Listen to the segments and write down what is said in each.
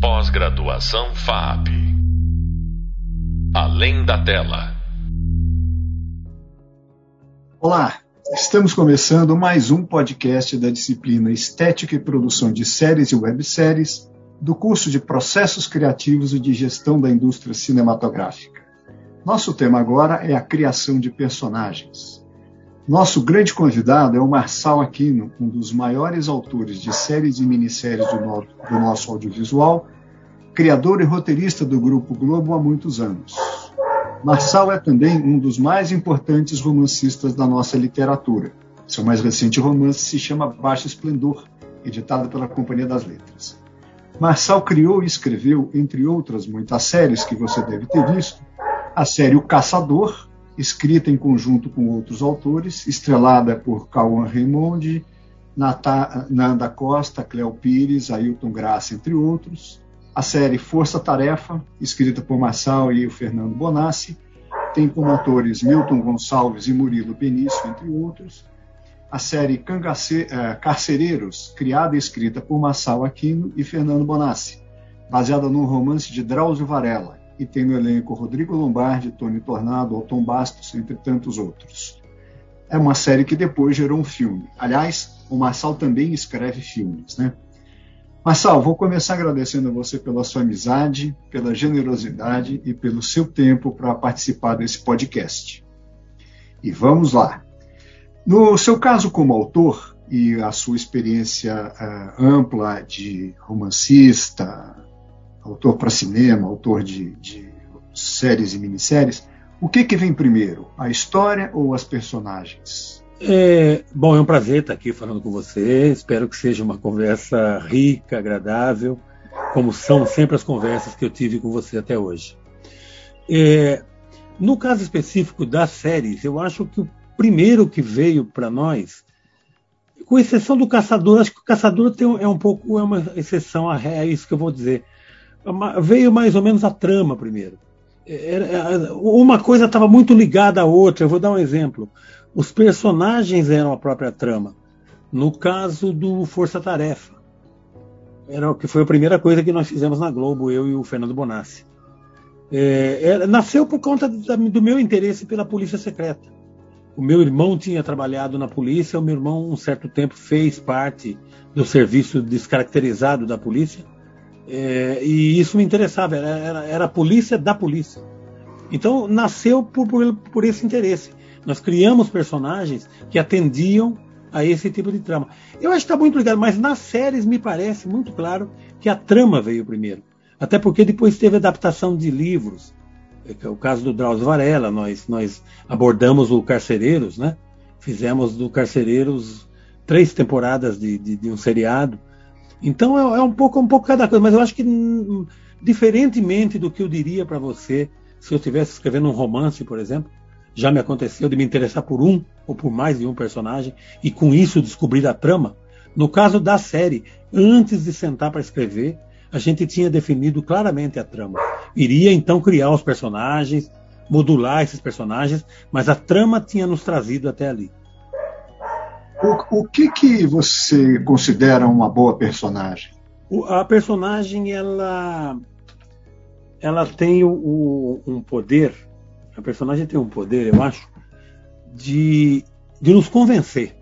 Pós-graduação FAP. Além da tela. Olá, estamos começando mais um podcast da disciplina Estética e Produção de Séries e Webséries do curso de Processos Criativos e de Gestão da Indústria Cinematográfica. Nosso tema agora é a criação de personagens. Nosso grande convidado é o Marçal Aquino, um dos maiores autores de séries e minisséries do, no do nosso audiovisual, criador e roteirista do Grupo Globo há muitos anos. Marçal é também um dos mais importantes romancistas da nossa literatura. Seu mais recente romance se chama Baixo Esplendor, editado pela Companhia das Letras. Marçal criou e escreveu, entre outras muitas séries que você deve ter visto, a série O Caçador, escrita em conjunto com outros autores, estrelada por Cauã Raymond, Nanda Costa, Cléo Pires, Ailton Graça, entre outros. A série Força Tarefa, escrita por Marçal e o Fernando Bonassi, tem como atores Milton Gonçalves e Murilo Benício, entre outros. A série Cangace... Eh, Carcereiros, criada e escrita por Marçal Aquino e Fernando Bonassi, baseada num romance de Drauzio Varela, e tem no elenco Rodrigo Lombardi, Tony Tornado, Alton Bastos, entre tantos outros. É uma série que depois gerou um filme. Aliás, o Marçal também escreve filmes, né? Marçal, vou começar agradecendo a você pela sua amizade, pela generosidade e pelo seu tempo para participar desse podcast. E vamos lá. No seu caso como autor e a sua experiência uh, ampla de romancista, autor para cinema, autor de, de, séries e minisséries, o que, que vem primeiro, a história ou as personagens? É, bom, é um prazer estar aqui falando com você. Espero que seja uma conversa rica, agradável, como são sempre as conversas que eu tive com você até hoje. É, no caso específico das séries, eu acho que o primeiro que veio para nós, com exceção do Caçador, acho que o Caçador tem, é um pouco é uma exceção a é isso que eu vou dizer veio mais ou menos a trama primeiro. Uma coisa estava muito ligada à outra. Eu vou dar um exemplo. Os personagens eram a própria trama. No caso do Força Tarefa, era o que foi a primeira coisa que nós fizemos na Globo, eu e o Fernando Bonassi. É, é, nasceu por conta do meu interesse pela polícia secreta. O meu irmão tinha trabalhado na polícia, o meu irmão, um certo tempo, fez parte do serviço descaracterizado da polícia é, e isso me interessava, era, era, era, a polícia da polícia. Então nasceu por, por, por esse interesse. Nós criamos personagens que atendiam a esse tipo de trama. Eu acho que está muito ligado, mas nas séries me parece muito claro que a trama veio primeiro. Até porque depois teve adaptação de livros. É o caso do Drauzio Varela, nós, nós abordamos o Carcereiros, né? Fizemos do Carcereiros três temporadas de, de, de um seriado. Então é, é, um pouco um pouco cada coisa, mas eu acho que hum, diferentemente do que eu diria para você se eu estivesse escrevendo um romance, por exemplo, já me aconteceu de me interessar por um ou por mais de um personagem e com isso descobrir a trama. No caso da série, antes de sentar para escrever, a gente tinha definido claramente a trama. Iria então criar os personagens, modular esses personagens, mas a trama tinha nos trazido até ali. O, o que, que você considera uma boa personagem? A personagem ela ela tem o, um poder, a personagem tem um poder, eu acho, de, de nos convencer.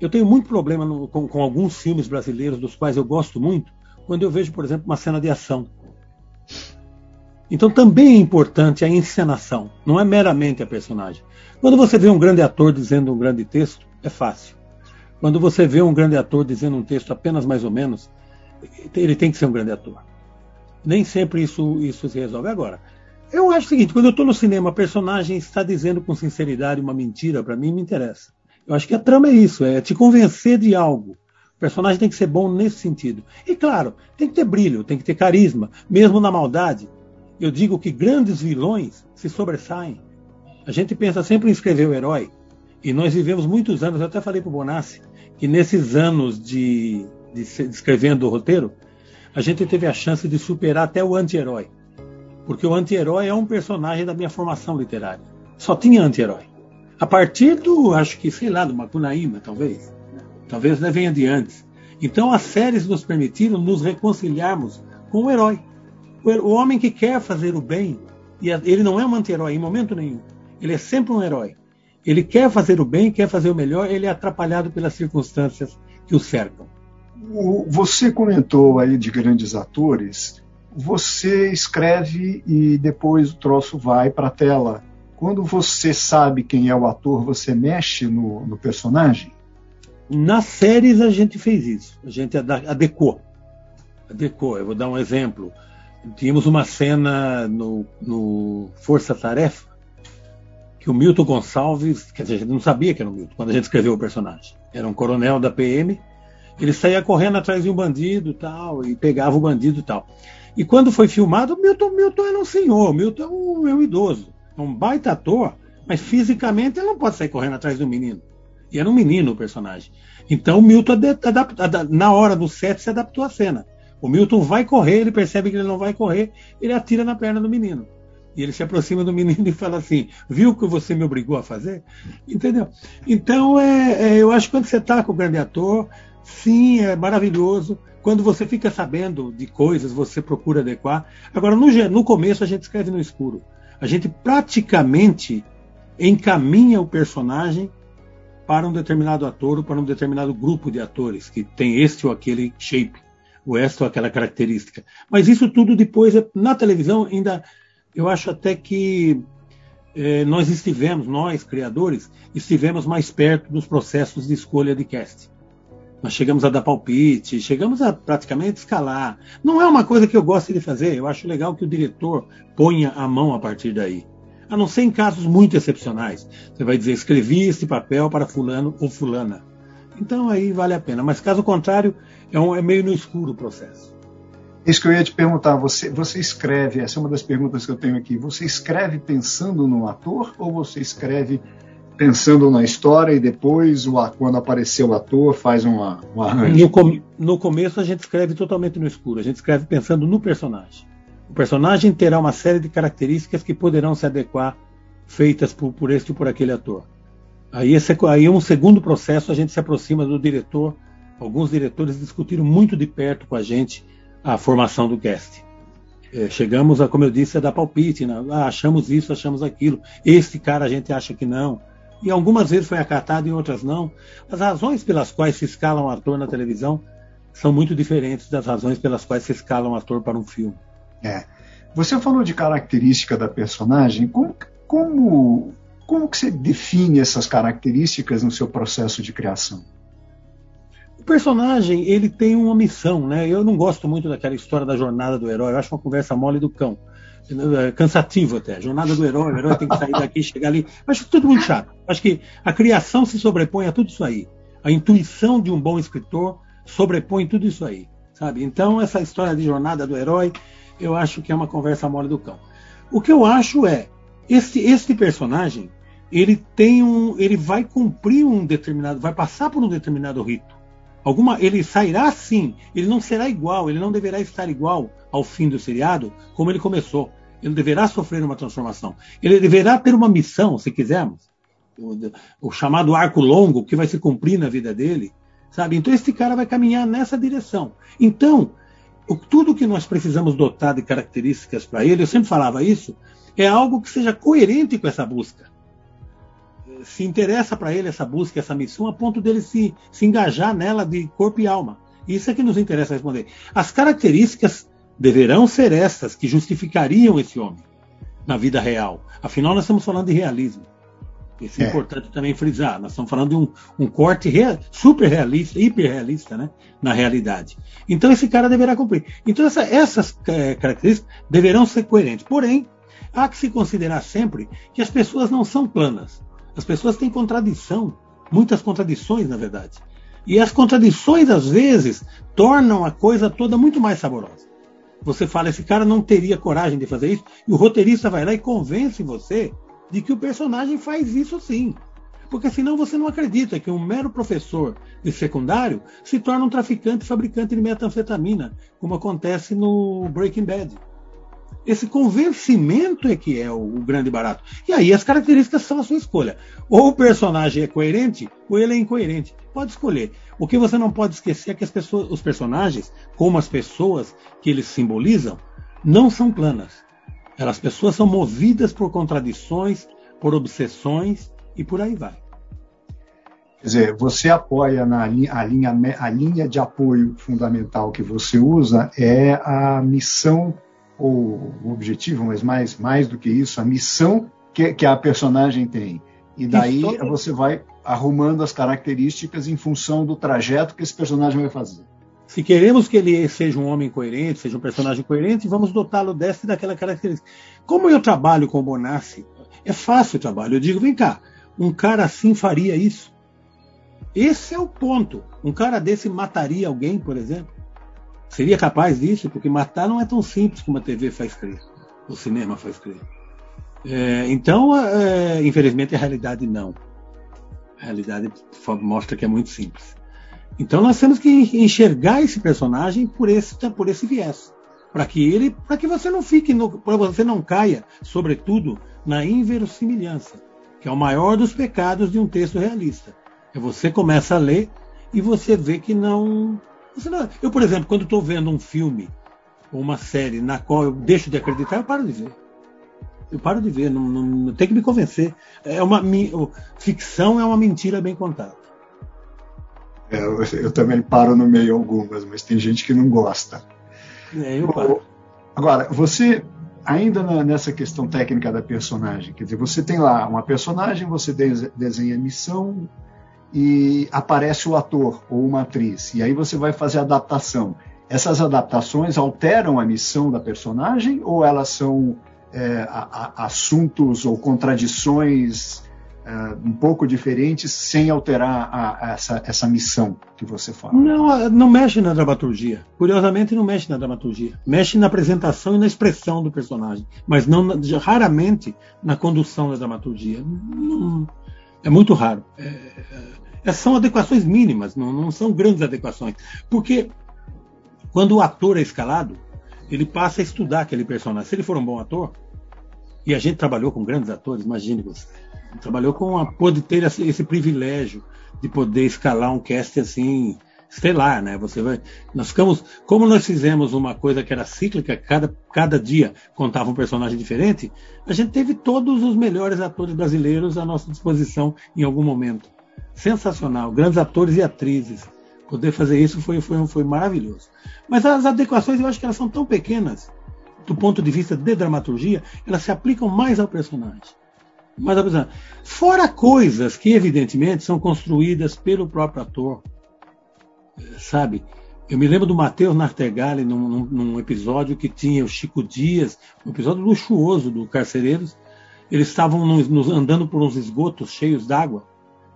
Eu tenho muito problema no, com, com, alguns filmes brasileiros, dos quais eu gosto muito, quando eu vejo, por exemplo, uma cena de ação. Então também é importante a encenação, não é meramente a personagem. Quando você vê um grande ator dizendo um grande texto, é fácil. Quando você vê um grande ator dizendo um texto apenas mais ou menos, ele tem que ser um grande ator. Nem sempre isso, isso se resolve. Agora, eu acho o seguinte: quando eu estou no cinema, a personagem está dizendo com sinceridade uma mentira, para mim me interessa. Eu acho que a trama é isso, é te convencer de algo. O personagem tem que ser bom nesse sentido. E claro, tem que ter brilho, tem que ter carisma, mesmo na maldade. Eu digo que grandes vilões se sobressaem. A gente pensa sempre em escrever o herói, e nós vivemos muitos anos, eu até falei para o Bonassi, que nesses anos de, de, de escrevendo o roteiro, a gente teve a chance de superar até o anti-herói. Porque o anti-herói é um personagem da minha formação literária. Só tinha anti-herói. A partir do, acho que, sei lá, do Macunaíma, talvez. Talvez venha de antes. Então as séries nos permitiram nos reconciliarmos com o herói. O homem que quer fazer o bem, e ele não é um anti-herói em momento nenhum, ele é sempre um herói. Ele quer fazer o bem, quer fazer o melhor, ele é atrapalhado pelas circunstâncias que o cercam. Você comentou aí de grandes atores. Você escreve e depois o troço vai para a tela. Quando você sabe quem é o ator, você mexe no, no personagem? Nas séries a gente fez isso. A gente adequou. Adequou. Eu vou dar um exemplo. Tínhamos uma cena no, no Força Tarefa que o Milton Gonçalves, quer dizer, a gente não sabia que era o Milton quando a gente escreveu o personagem. Era um coronel da PM, ele saía correndo atrás de um bandido tal, e pegava o bandido tal. E quando foi filmado, o Milton, Milton era um senhor, Milton é um, é um idoso, é um baita ator, mas fisicamente ele não pode sair correndo atrás do menino. E era um menino o personagem. Então o Milton, na hora do set, se adaptou à cena. O Milton vai correr, ele percebe que ele não vai correr, ele atira na perna do menino. E ele se aproxima do menino e fala assim: Viu o que você me obrigou a fazer? Entendeu? Então, é, é eu acho que quando você está com o grande ator, sim, é maravilhoso. Quando você fica sabendo de coisas, você procura adequar. Agora, no, no começo, a gente escreve no escuro. A gente praticamente encaminha o personagem para um determinado ator ou para um determinado grupo de atores que tem este ou aquele shape, ou esta ou aquela característica. Mas isso tudo depois, na televisão, ainda eu acho até que eh, nós estivemos, nós criadores, estivemos mais perto dos processos de escolha de cast. Nós chegamos a dar palpite, chegamos a praticamente escalar. Não é uma coisa que eu gosto de fazer, eu acho legal que o diretor ponha a mão a partir daí. A não ser em casos muito excepcionais. Você vai dizer, escrevi esse papel para fulano ou fulana. Então aí vale a pena. Mas caso contrário, é, um, é meio no escuro o processo. Isso que eu ia te perguntar, você, você escreve, essa é uma das perguntas que eu tenho aqui, você escreve pensando no ator ou você escreve pensando na história e depois, quando apareceu o ator, faz uma, um arranjo? No, com, no começo a gente escreve totalmente no escuro, a gente escreve pensando no personagem. O personagem terá uma série de características que poderão se adequar feitas por, por este ou por aquele ator. Aí, esse, aí um segundo processo a gente se aproxima do diretor. Alguns diretores discutiram muito de perto com a gente a formação do cast. É, chegamos a, como eu disse, a dar palpite, né? ah, achamos isso, achamos aquilo. Este cara a gente acha que não. E algumas vezes foi acatado e outras não. As razões pelas quais se escala um ator na televisão são muito diferentes das razões pelas quais se escala um ator para um filme. É. Você falou de característica da personagem. Como, como, como que você define essas características no seu processo de criação? Personagem ele tem uma missão, né? Eu não gosto muito daquela história da jornada do herói. Eu acho uma conversa mole do cão, é cansativo até. Jornada do herói, o herói tem que sair daqui, chegar ali. Acho tudo muito chato. Acho que a criação se sobrepõe a tudo isso aí. A intuição de um bom escritor sobrepõe tudo isso aí, sabe? Então essa história de jornada do herói, eu acho que é uma conversa mole do cão. O que eu acho é este, este personagem ele tem um, ele vai cumprir um determinado, vai passar por um determinado rito alguma, ele sairá sim, ele não será igual, ele não deverá estar igual ao fim do seriado como ele começou. Ele deverá sofrer uma transformação. Ele deverá ter uma missão, se quisermos, o, o chamado arco longo que vai se cumprir na vida dele, sabe? Então esse cara vai caminhar nessa direção. Então, o, tudo que nós precisamos dotar de características para ele, eu sempre falava isso, é algo que seja coerente com essa busca se interessa para ele essa busca, essa missão, a ponto dele se, se engajar nela de corpo e alma. Isso é que nos interessa responder. As características deverão ser essas que justificariam esse homem na vida real. Afinal, nós estamos falando de realismo. Isso é, é importante também frisar. Nós estamos falando de um, um corte real, super realista, hiper realista, né, na realidade. Então esse cara deverá cumprir. Então essa, essas é, características deverão ser coerentes. Porém, há que se considerar sempre que as pessoas não são planas. As pessoas têm contradição, muitas contradições, na verdade. E as contradições, às vezes, tornam a coisa toda muito mais saborosa. Você fala, esse cara não teria coragem de fazer isso, e o roteirista vai lá e convence você de que o personagem faz isso sim. Porque senão você não acredita que um mero professor de secundário se torna um traficante fabricante de metanfetamina, como acontece no Breaking Bad. Esse convencimento é que é o, o, grande barato. E aí as características são a sua escolha. Ou o personagem é coerente, ou ele é incoerente. Pode escolher. O que você não pode esquecer é que as pessoas, os personagens, como as pessoas que eles simbolizam, não são planas. As pessoas são movidas por contradições, por obsessões e por aí vai. Quer dizer, você apoia na a linha, a linha de apoio fundamental que você usa é a missão ou o objetivo, mas mais, mais do que isso, a missão que, que a personagem tem. E daí você vai arrumando as características em função do trajeto que esse personagem vai fazer. Se queremos que ele seja um homem coerente, seja um personagem coerente, vamos dotá-lo dessa e daquela característica. Como eu trabalho com o Bonassi, é fácil o trabalho. Eu digo, vem cá, um cara assim faria isso. Esse é o ponto. Um cara desse mataria alguém, por exemplo? Seria capaz disso? Porque matar não é tão simples como a TV faz crer, o cinema faz crer. É, então, é, infelizmente, a realidade não. A realidade mostra que é muito simples. Então, nós temos que enxergar esse personagem por esse, por esse viés, para que ele, para que você não fique, para você não caia, sobretudo, na inverossimilhança, que é o maior dos pecados de um texto realista. É você começa a ler e você vê que não não, eu, por exemplo, quando estou vendo um filme ou uma série na qual eu deixo de acreditar, eu paro de ver. Eu paro de ver, não, não, não tem que me convencer. É uma ficção é uma mentira bem contada. É, eu, eu, também paro no meio algumas, mas tem gente que não gosta. É, eu paro. Agora, você ainda na, nessa questão técnica da personagem, quer dizer, você tem lá uma personagem, você desenha a missão, e aparece o ator ou uma atriz, e aí você vai fazer a adaptação. Essas adaptações alteram a missão da personagem ou elas são é, a, a, assuntos ou contradições é, um pouco diferentes sem alterar a, essa, essa missão que você fala? Não, não mexe na dramaturgia. Curiosamente, não mexe na dramaturgia. Mexe na apresentação e na expressão do personagem, mas não raramente na condução da dramaturgia. Não, é muito raro. É, é, são adequações mínimas, não, não são grandes adequações. Porque quando o ator é escalado, ele passa a estudar aquele personagem. Se ele for um bom ator, e a gente trabalhou com grandes atores, imagine você, trabalhou com a pode ter esse, esse privilégio de poder escalar um cast assim estelar, né? Você vai, nós ficamos, como nós fizemos uma coisa que era cíclica, cada, cada dia contava um personagem diferente, a gente teve todos os melhores atores brasileiros à nossa disposição em algum momento. Sensacional, grandes atores e atrizes. Poder fazer isso foi, foi, foi maravilhoso. Mas as adequações eu acho que elas são tão pequenas, do ponto de vista de dramaturgia, elas se aplicam mais ao personagem. Personagem. Fora coisas que, evidentemente, são construídas pelo próprio ator sabe? Eu me lembro do Matheus Nartegali num, num, num, episódio que tinha o Chico Dias, um episódio luxuoso do Carcereiros. Eles estavam nos, nos andando por uns esgotos cheios d'água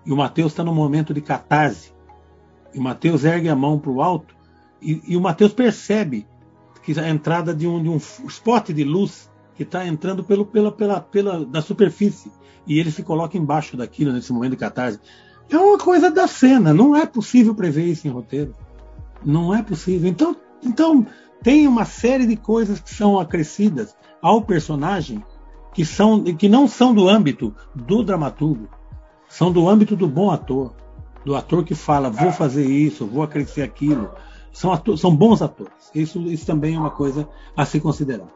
e o Matheus está num momento de catarse. E o Matheus ergue a mão para o alto e, e, o Matheus percebe que a entrada de um, de um spot de luz que está entrando pelo, pela, pela, pela da superfície e ele se coloca embaixo daquilo nesse momento de catarse. É uma coisa da cena, não é possível prever isso em roteiro. Não é possível. Então, então tem uma série de coisas que são acrescidas ao personagem que, são, que não são do âmbito do dramaturgo, são do âmbito do bom ator, do ator que fala, vou fazer isso, vou acrescer aquilo. São, ator, são bons atores. Isso, isso também é uma coisa a se considerar.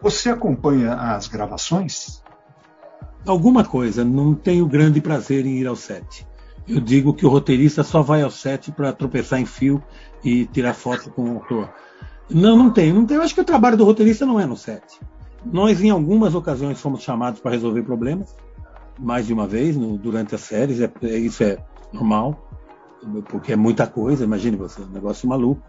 Você acompanha as gravações? alguma coisa, não tenho grande prazer em ir ao set. Eu digo que o roteirista só vai ao set para tropeçar em fio e tirar foto com o autor. Não, não tenho, não tenho. Eu acho que o trabalho do roteirista não é no set. Nós, em algumas ocasiões, fomos chamados para resolver problemas, mais de uma vez, no, durante as séries, é, é, isso é normal, porque é muita coisa, imagine você, é um negócio maluco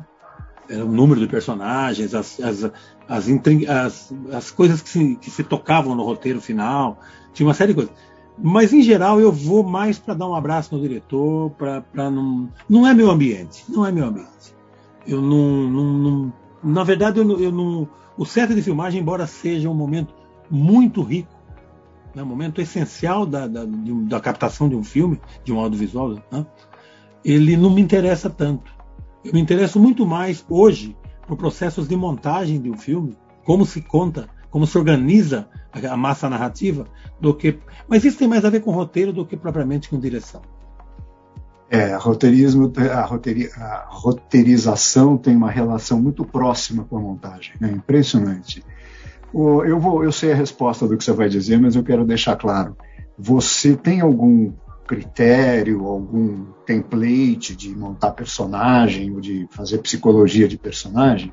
o número de personagens, as, as, as, as, as coisas que se, que se tocavam no roteiro final, tinha uma série de coisas. Mas em geral eu vou mais para dar um abraço no diretor, para não. Não é meu ambiente, não é meu ambiente. Eu não. não, não na verdade, eu, eu não. O set de filmagem, embora seja um momento muito rico, né, momento essencial da, da, da captação de um filme, de um audiovisual, né, ele não me interessa tanto. Eu me interesso muito mais hoje por processos de montagem de um filme, como se conta, como se organiza a massa narrativa, do que. Mas isso tem mais a ver com roteiro do que propriamente com direção. É, roteirismo, a, roteiri, a roteirização tem uma relação muito próxima com a montagem, é impressionante. Eu, vou, eu sei a resposta do que você vai dizer, mas eu quero deixar claro. Você tem algum critério, algum template de montar personagem ou de fazer psicologia de personagem?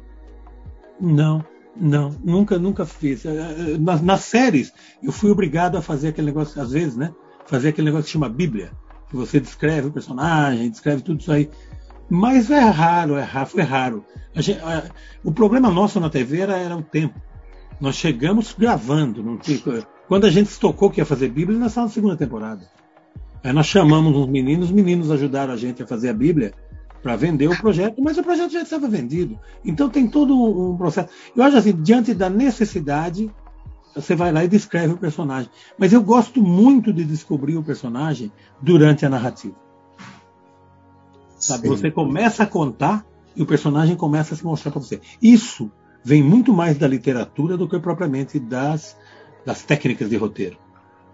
Não, não, nunca, nunca fiz. É, é, nas, nas, séries, eu fui obrigado a fazer aquele negócio, às vezes, né? Fazer aquele negócio que chama Bíblia, que você descreve o personagem, descreve tudo isso aí. Mas é raro, é raro, foi raro. Gente, a, o problema nosso na TV era, era o tempo. Nós chegamos gravando. Não quando a gente se tocou que ia fazer Bíblia, nós estávamos na segunda temporada. Aí nós chamamos uns meninos, os meninos ajudaram a gente a fazer a Bíblia para vender o projeto, mas o projeto já estava vendido. Então tem todo um processo. Eu acho assim, diante da necessidade, você vai lá e descreve o personagem. Mas eu gosto muito de descobrir o personagem durante a narrativa. Sabe? Você começa a contar e o personagem começa a se mostrar para você. Isso vem muito mais da literatura do que propriamente das, das técnicas de roteiro.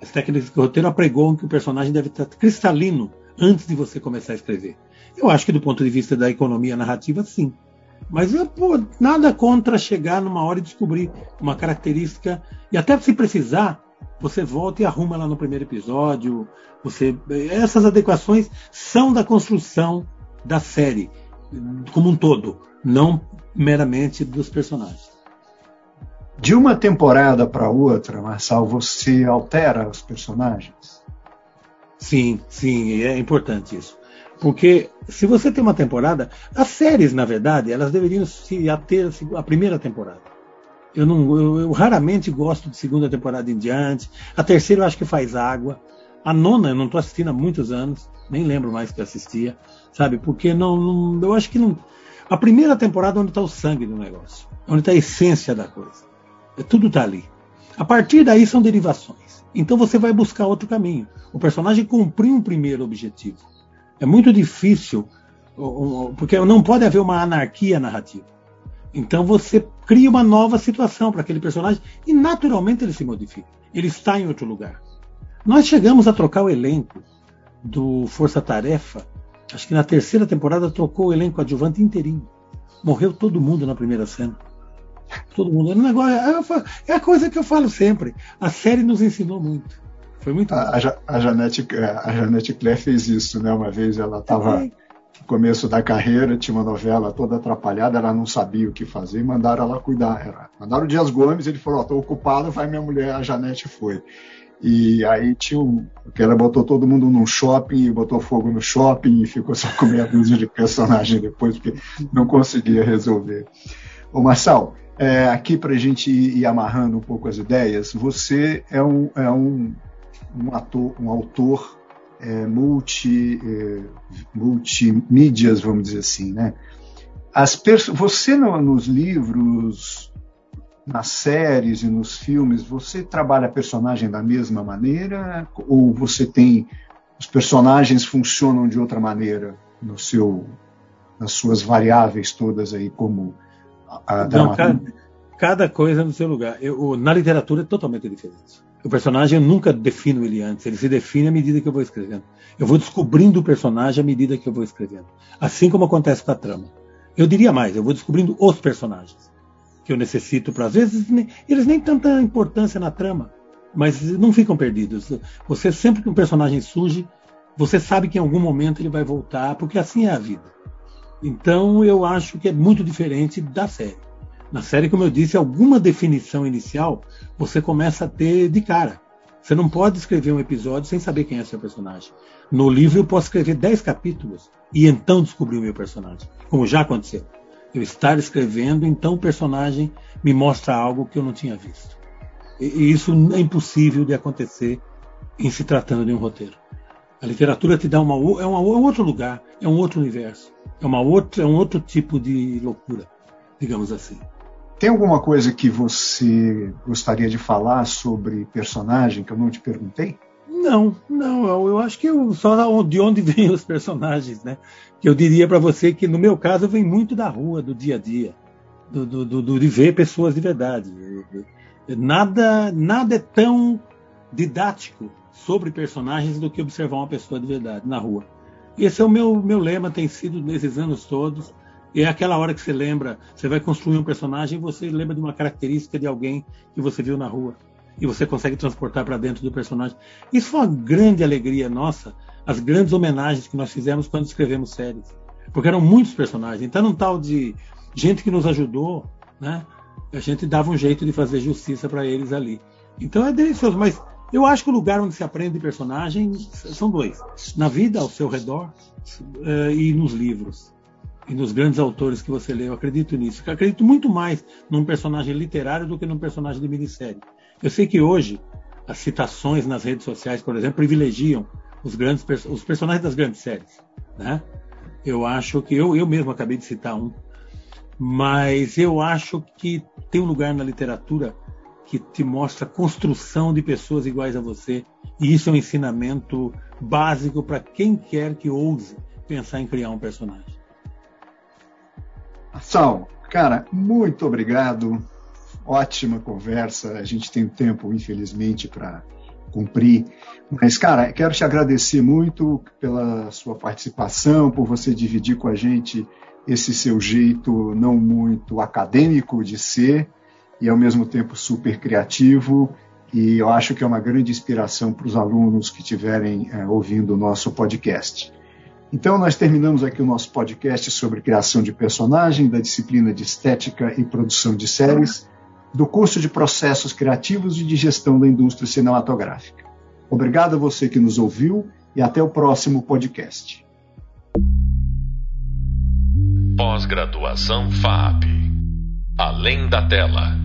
As técnicas de roteiro apregoam que o personagem deve estar cristalino antes de você começar a escrever. Eu acho que do ponto de vista da economia narrativa, sim. Mas pô, nada contra chegar numa hora e descobrir uma característica. E até se precisar, você volta e arruma lá no primeiro episódio. Você, essas adequações são da construção da série como um todo, não meramente dos personagens. De uma temporada para outra, Marçal, você altera os personagens? Sim, sim, é importante isso. Porque se você tem uma temporada, as séries, na verdade, elas deveriam se ater à primeira temporada. Eu, não, eu, eu, raramente gosto de segunda temporada em diante. A terceira eu acho que faz água. A nona eu não estou assistindo há muitos anos, nem lembro mais que assistia, sabe? Porque não, não eu acho que não. A primeira temporada é onde está o sangue do negócio, onde está a essência da coisa. É, tudo está ali. A partir daí são derivações. Então você vai buscar outro caminho. O personagem cumpriu um primeiro objetivo. É muito difícil, porque não pode haver uma anarquia narrativa. Então você cria uma nova situação para aquele personagem e naturalmente ele se modifica. Ele está em outro lugar. Nós chegamos a trocar o elenco do Força Tarefa. Acho que na terceira temporada trocou o elenco adjuvante inteirinho. Morreu todo mundo na primeira cena. Todo mundo. É, um negócio, é, é a coisa que eu falo sempre. A série nos ensinou muito. Foi muito a, a, Janete, a Janete Claire fez isso, né? Uma vez ela estava no começo da carreira, tinha uma novela toda atrapalhada, ela não sabia o que fazer e mandaram ela cuidar. Era, mandaram o Dias Gomes, ele falou: estou ocupado, vai minha mulher. A Janete foi. E aí tinha. Porque ela botou todo mundo num shopping, botou fogo no shopping e ficou só com meia dúzia de personagem depois, porque não conseguia resolver. Ô Marçal, é, aqui para a gente ir amarrando um pouco as ideias, você é um, é um um, ator, um autor é, multi, é, multimídias, vamos dizer assim, né? As você no, nos livros, nas séries e nos filmes, você trabalha a personagem da mesma maneira ou você tem os personagens funcionam de outra maneira no seu nas suas variáveis todas aí como a, a Não, cada, cada, coisa no seu lugar. Eu, na literatura é totalmente diferente. O personagem eu nunca defino ele antes, ele se define à medida que eu vou escrevendo. Eu vou descobrindo o personagem à medida que eu vou escrevendo. Assim como acontece com a trama. Eu diria mais, eu vou descobrindo os personagens que eu necessito para às vezes eles nem tanta importância na trama, mas não ficam perdidos. Você sempre que um personagem surge, você sabe que em algum momento ele vai voltar, porque assim é a vida. Então eu acho que é muito diferente da série. Na série, como eu disse, alguma definição inicial você começa a ter de cara. Você não pode escrever um episódio sem saber quem é seu personagem. No livro eu posso escrever 10 capítulos e então descobrir o meu personagem, como já aconteceu. Eu estar escrevendo, então o personagem me mostra algo que eu não tinha visto. E isso é impossível de acontecer em se tratando de um roteiro. A literatura te dá uma, é, uma, é um outro lugar, é um outro universo, é, uma outra, é um outro tipo de loucura, digamos assim. Tem alguma coisa que você gostaria de falar sobre personagem que eu não te perguntei? Não, não. Eu acho que eu, só de onde vêm os personagens, né? Que eu diria para você que no meu caso vem muito da rua, do dia a dia. do, do, do, de ver pessoas de verdade. Nada, nada é tão didático sobre personagens do que observar uma pessoa de verdade na rua. Esse é o meu, meu lema, tem sido nesses anos todos. E é aquela hora que você lembra, você vai construir um personagem e você lembra de uma característica de alguém que você viu na rua. E você consegue transportar para dentro do personagem. Isso foi uma grande alegria nossa, as grandes homenagens que nós fizemos quando escrevemos séries. Porque eram muitos personagens. Então, um tal de gente que nos ajudou, né? A gente dava um jeito de fazer justiça para eles ali. Então é delicioso, mas eu acho que o lugar onde se aprende personagem são dois: na vida ao seu redor uh, e nos livros. E nos grandes autores que você lê, eu acredito nisso. Eu acredito muito mais num personagem literário do que num personagem de minissérie. Eu sei que hoje as citações nas redes sociais, por exemplo, privilegiam os grandes os personagens das grandes séries, né? Eu acho que eu, eu mesmo acabei de citar um, mas eu acho que tem um lugar na literatura que te mostra a construção de pessoas iguais a você. E isso é um ensinamento básico para quem quer que ouse pensar em criar um personagem. Sal, cara, muito obrigado. Ótima conversa. A gente tem tempo, infelizmente, para cumprir. Mas, cara, quero te agradecer muito pela sua participação, por você dividir com a gente esse seu jeito não muito acadêmico de ser e ao mesmo tempo super criativo. E eu acho que é uma grande inspiração para os alunos que estiverem é, ouvindo o nosso podcast. Então, nós terminamos aqui o nosso podcast sobre criação de personagem, da disciplina de estética e produção de séries, do curso de processos criativos e de gestão da indústria cinematográfica. Obrigado a você que nos ouviu e até o próximo podcast. Pós-graduação FAP. Além da tela.